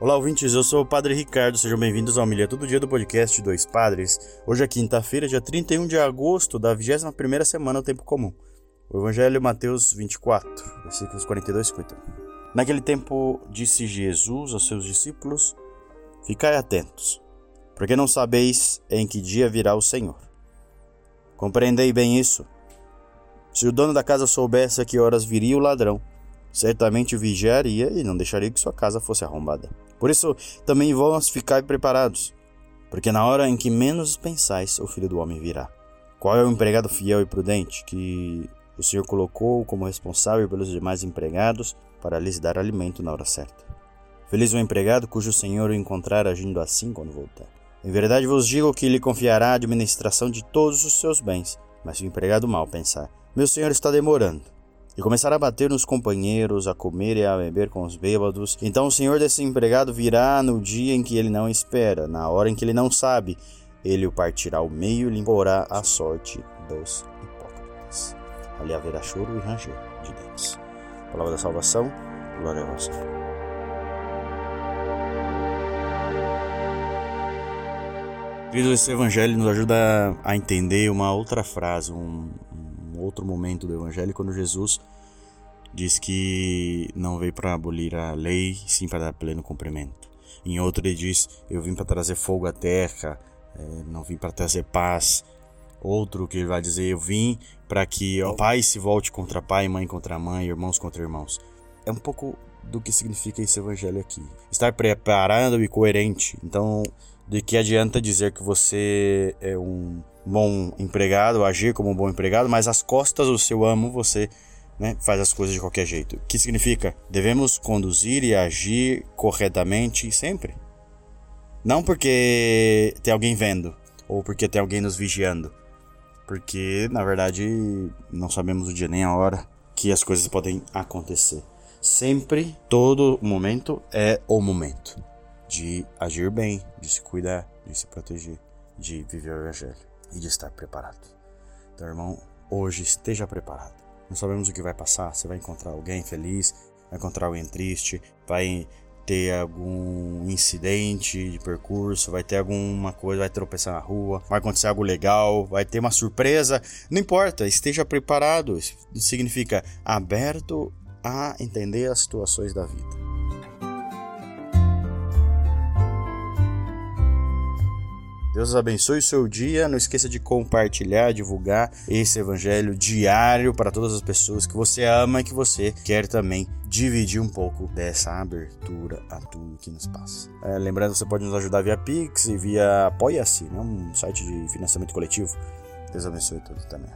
Olá, ouvintes, eu sou o Padre Ricardo, sejam bem-vindos ao Milha Todo Dia do podcast Dois Padres. Hoje é quinta-feira, dia 31 de agosto da 21ª semana do Tempo Comum. O Evangelho Mateus 24, versículos 42 e 50. Naquele tempo disse Jesus aos seus discípulos, Ficai atentos, porque não sabeis em que dia virá o Senhor. Compreendei bem isso. Se o dono da casa soubesse a que horas viria o ladrão, certamente vigiaria e não deixaria que sua casa fosse arrombada. Por isso, também vós ficai preparados, porque na hora em que menos pensais, o filho do homem virá. Qual é o empregado fiel e prudente que o Senhor colocou como responsável pelos demais empregados para lhes dar alimento na hora certa? Feliz o empregado cujo Senhor o encontrar agindo assim quando voltar. Em verdade vos digo que lhe confiará a administração de todos os seus bens. Mas se o empregado mal pensar, meu senhor está demorando, e começar a bater nos companheiros, a comer e a beber com os bêbados. Então o senhor desse empregado virá no dia em que ele não espera, na hora em que ele não sabe. Ele o partirá ao meio e lhe imporá a sorte dos hipócritas. Ali haverá choro e ranger de dentes. Palavra da salvação, glória a vós. Queridos, esse evangelho nos ajuda a entender uma outra frase, um outro momento do evangelho, quando Jesus diz que não veio para abolir a lei, sim para dar pleno cumprimento. Em outro ele diz: Eu vim para trazer fogo à terra, é, não vim para trazer paz. Outro que ele vai dizer: Eu vim para que o pai se volte contra pai, mãe contra mãe, irmãos contra irmãos. É um pouco do que significa esse evangelho aqui. Estar preparado e coerente. Então, de que adianta dizer que você é um bom empregado, agir como um bom empregado, mas às costas do seu amo você né, faz as coisas de qualquer jeito. O que significa? Devemos conduzir e agir corretamente sempre. Não porque tem alguém vendo ou porque tem alguém nos vigiando, porque na verdade não sabemos o dia nem a hora que as coisas podem acontecer. Sempre, todo momento é o momento de agir bem, de se cuidar, de se proteger, de viver o evangelho e de estar preparado. Então, irmão, hoje esteja preparado. Não sabemos o que vai passar. Você vai encontrar alguém feliz, vai encontrar alguém triste, vai ter algum incidente de percurso, vai ter alguma coisa, vai tropeçar na rua, vai acontecer algo legal, vai ter uma surpresa. Não importa, esteja preparado. Isso significa aberto a entender as situações da vida. Deus abençoe o seu dia. Não esqueça de compartilhar, divulgar esse evangelho diário para todas as pessoas que você ama e que você quer também dividir um pouco dessa abertura a tudo que nos passa. É, lembrando, você pode nos ajudar via Pix e via Apoia-se, né? um site de financiamento coletivo. Deus abençoe todos também.